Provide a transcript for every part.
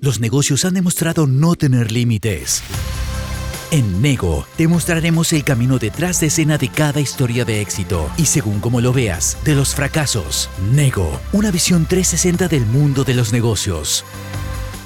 los negocios han demostrado no tener límites. En Nego te mostraremos el camino detrás de escena de cada historia de éxito y según como lo veas, de los fracasos. Nego, una visión 360 del mundo de los negocios.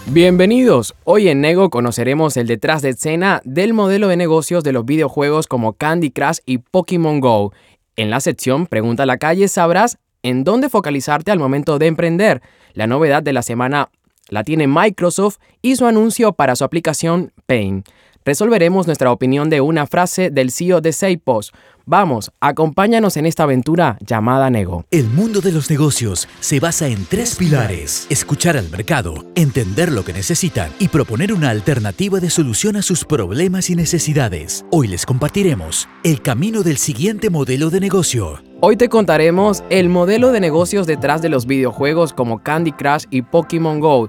Bienvenidos. Hoy en Nego conoceremos el detrás de escena del modelo de negocios de los videojuegos como Candy Crush y Pokémon Go. En la sección Pregunta a la calle sabrás en dónde focalizarte al momento de emprender. La novedad de la semana la tiene Microsoft y su anuncio para su aplicación Paint resolveremos nuestra opinión de una frase del CEO de Seipos. Vamos, acompáñanos en esta aventura llamada Nego. El mundo de los negocios se basa en tres pilares. Escuchar al mercado, entender lo que necesitan y proponer una alternativa de solución a sus problemas y necesidades. Hoy les compartiremos el camino del siguiente modelo de negocio. Hoy te contaremos el modelo de negocios detrás de los videojuegos como Candy Crush y Pokémon Go.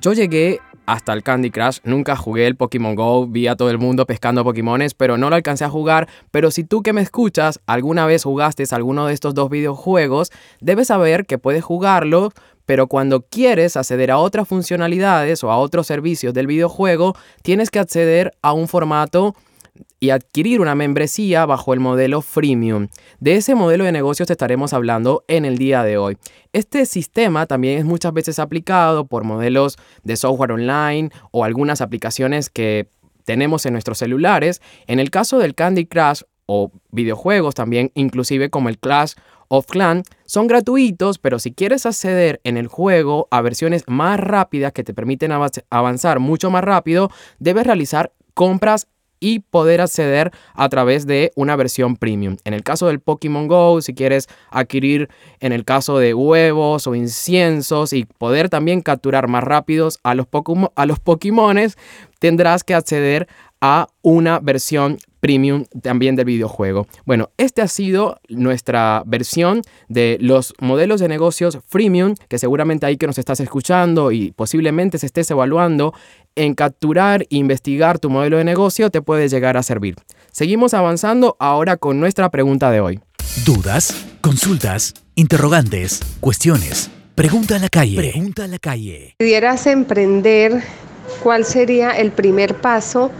Yo llegué hasta el Candy Crush. Nunca jugué el Pokémon Go, vi a todo el mundo pescando Pokémones, pero no lo alcancé a jugar. Pero si tú que me escuchas alguna vez jugaste alguno de estos dos videojuegos, debes saber que puedes jugarlo pero cuando quieres acceder a otras funcionalidades o a otros servicios del videojuego, tienes que acceder a un formato y adquirir una membresía bajo el modelo freemium. De ese modelo de negocios te estaremos hablando en el día de hoy. Este sistema también es muchas veces aplicado por modelos de software online o algunas aplicaciones que tenemos en nuestros celulares. En el caso del Candy Crush o videojuegos también, inclusive como el Clash of Clans, son gratuitos, pero si quieres acceder en el juego a versiones más rápidas que te permiten avanzar mucho más rápido, debes realizar compras y poder acceder a través de una versión premium. En el caso del Pokémon Go, si quieres adquirir en el caso de huevos o inciensos y poder también capturar más rápidos a los, a los Pokémones, tendrás que acceder a una versión premium también del videojuego. Bueno, esta ha sido nuestra versión de los modelos de negocios freemium, que seguramente ahí que nos estás escuchando y posiblemente se estés evaluando en capturar e investigar tu modelo de negocio te puede llegar a servir. Seguimos avanzando ahora con nuestra pregunta de hoy. ¿Dudas? ¿Consultas? ¿Interrogantes? ¿Cuestiones? Pregunta a la calle. Pregunta a la calle. Si pudieras emprender, ¿cuál sería el primer paso?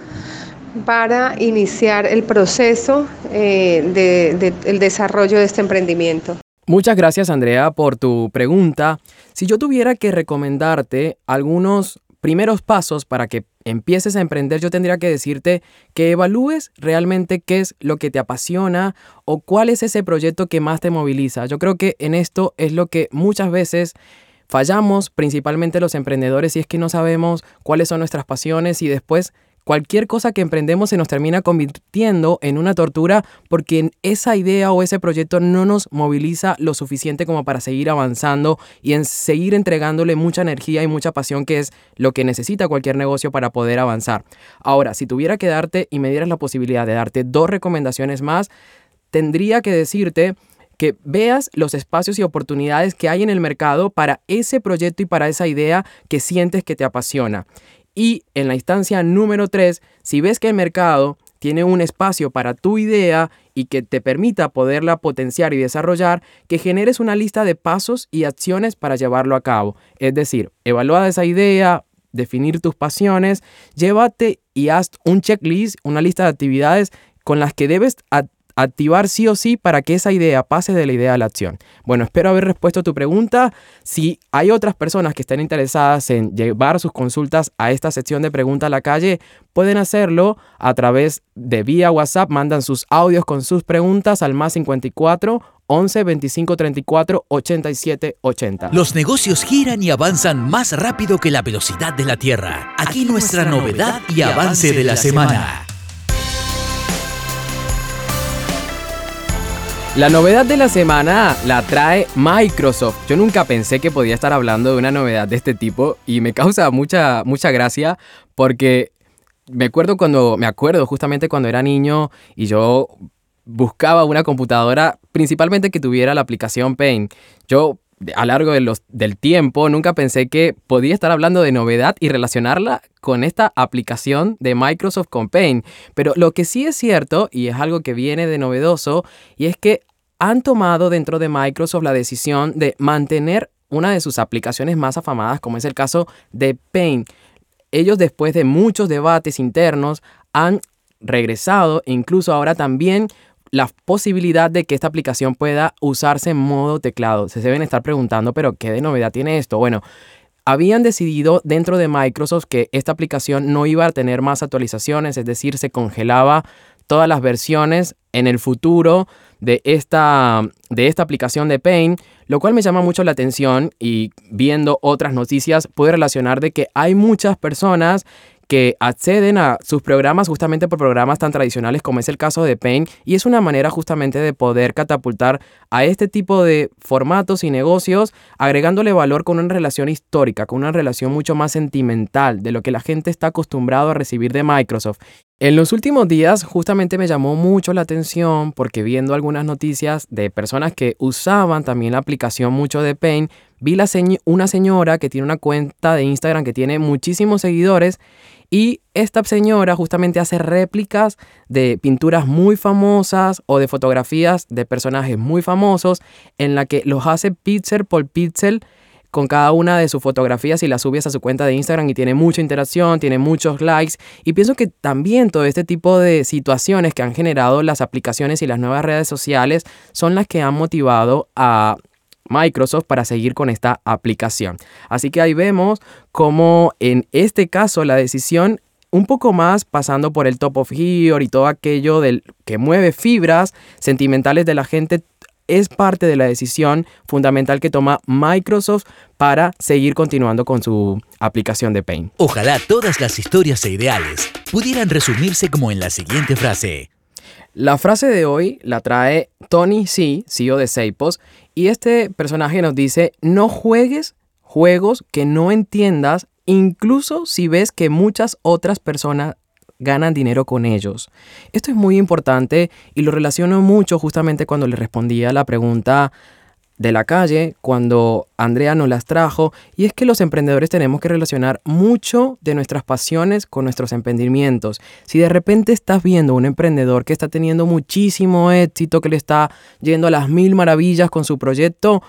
para iniciar el proceso eh, del desarrollo de este emprendimiento. Muchas gracias Andrea por tu pregunta. Si yo tuviera que recomendarte algunos primeros pasos para que empieces a emprender, yo tendría que decirte que evalúes realmente qué es lo que te apasiona o cuál es ese proyecto que más te moviliza. Yo creo que en esto es lo que muchas veces fallamos, principalmente los emprendedores, y es que no sabemos cuáles son nuestras pasiones y después Cualquier cosa que emprendemos se nos termina convirtiendo en una tortura porque esa idea o ese proyecto no nos moviliza lo suficiente como para seguir avanzando y en seguir entregándole mucha energía y mucha pasión que es lo que necesita cualquier negocio para poder avanzar. Ahora, si tuviera que darte y me dieras la posibilidad de darte dos recomendaciones más, tendría que decirte que veas los espacios y oportunidades que hay en el mercado para ese proyecto y para esa idea que sientes que te apasiona. Y en la instancia número 3, si ves que el mercado tiene un espacio para tu idea y que te permita poderla potenciar y desarrollar, que generes una lista de pasos y acciones para llevarlo a cabo. Es decir, evalúa esa idea, definir tus pasiones, llévate y haz un checklist, una lista de actividades con las que debes activar sí o sí para que esa idea pase de la idea a la acción. Bueno, espero haber respuesto a tu pregunta. Si hay otras personas que estén interesadas en llevar sus consultas a esta sección de pregunta a la calle, pueden hacerlo a través de vía WhatsApp. Mandan sus audios con sus preguntas al más 54 11 25 34 87 80. Los negocios giran y avanzan más rápido que la velocidad de la Tierra. Aquí, nuestra, novedad y avance de la, semana. La novedad de la semana la trae Microsoft. Yo nunca pensé que podía estar hablando de una novedad de este tipo y me causa mucha, mucha gracia porque me acuerdo cuando, me acuerdo justamente cuando era niño y yo buscaba una computadora principalmente que tuviera la aplicación Paint. Yo a largo de los, del tiempo nunca pensé que podía estar hablando de novedad y relacionarla con esta aplicación de Microsoft con Paint. Pero lo que sí es cierto, y es algo que viene de novedoso, y es que han tomado dentro de Microsoft la decisión de mantener una de sus aplicaciones más afamadas, como es el caso de Paint. Ellos después de muchos debates internos han regresado incluso ahora también la posibilidad de que esta aplicación pueda usarse en modo teclado. Se deben estar preguntando, pero ¿qué de novedad tiene esto? Bueno, habían decidido dentro de Microsoft que esta aplicación no iba a tener más actualizaciones, es decir, se congelaba todas las versiones en el futuro de esta, de esta aplicación de Paint, lo cual me llama mucho la atención y viendo otras noticias pude relacionar de que hay muchas personas que acceden a sus programas justamente por programas tan tradicionales como es el caso de Paint y es una manera justamente de poder catapultar a este tipo de formatos y negocios agregándole valor con una relación histórica, con una relación mucho más sentimental de lo que la gente está acostumbrado a recibir de Microsoft. En los últimos días justamente me llamó mucho la atención porque viendo algunas noticias de personas que usaban también la aplicación mucho de Paint, vi la una señora que tiene una cuenta de Instagram que tiene muchísimos seguidores y esta señora justamente hace réplicas de pinturas muy famosas o de fotografías de personajes muy famosos en la que los hace pixel por pixel con cada una de sus fotografías y las subes a su cuenta de Instagram y tiene mucha interacción, tiene muchos likes y pienso que también todo este tipo de situaciones que han generado las aplicaciones y las nuevas redes sociales son las que han motivado a Microsoft para seguir con esta aplicación. Así que ahí vemos cómo en este caso la decisión un poco más pasando por el top of gear y todo aquello del que mueve fibras sentimentales de la gente es parte de la decisión fundamental que toma Microsoft para seguir continuando con su aplicación de Paint. Ojalá todas las historias e ideales pudieran resumirse como en la siguiente frase. La frase de hoy la trae Tony C, CEO de Seipos, y este personaje nos dice, no juegues juegos que no entiendas, incluso si ves que muchas otras personas ganan dinero con ellos. Esto es muy importante y lo relaciono mucho justamente cuando le respondía a la pregunta de la calle cuando Andrea nos las trajo y es que los emprendedores tenemos que relacionar mucho de nuestras pasiones con nuestros emprendimientos. Si de repente estás viendo un emprendedor que está teniendo muchísimo éxito, que le está yendo a las mil maravillas con su proyecto,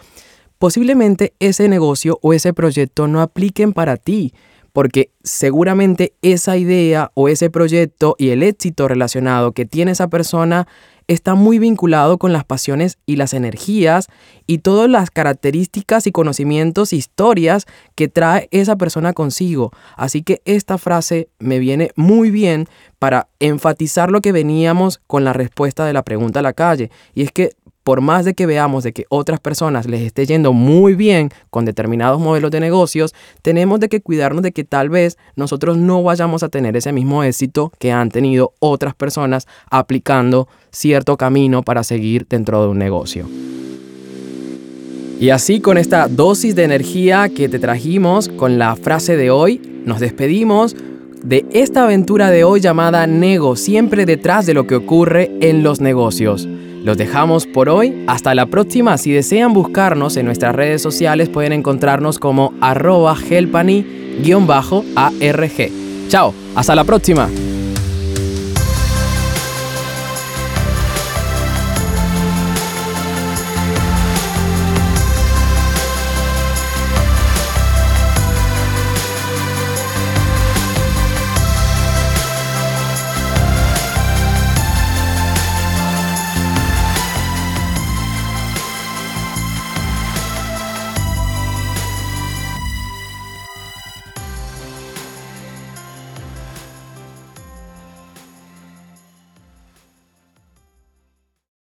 posiblemente ese negocio o ese proyecto no apliquen para ti porque seguramente esa idea o ese proyecto y el éxito relacionado que tiene esa persona está muy vinculado con las pasiones y las energías y todas las características y conocimientos, historias que trae esa persona consigo. Así que esta frase me viene muy bien para enfatizar lo que veníamos con la respuesta de la pregunta a la calle. Y es que por más de que veamos de que otras personas les esté yendo muy bien con determinados modelos de negocios, tenemos de que cuidarnos de que tal vez nosotros no vayamos a tener ese mismo éxito que han tenido otras personas aplicando cierto camino para seguir dentro de un negocio. Y así con esta dosis de energía que te trajimos con la frase de hoy, nos despedimos de esta aventura de hoy llamada Nego, siempre detrás de lo que ocurre en los negocios. Los dejamos por hoy. Hasta la próxima. Si desean buscarnos en nuestras redes sociales pueden encontrarnos como arroba helpani-arg. Chao. Hasta la próxima.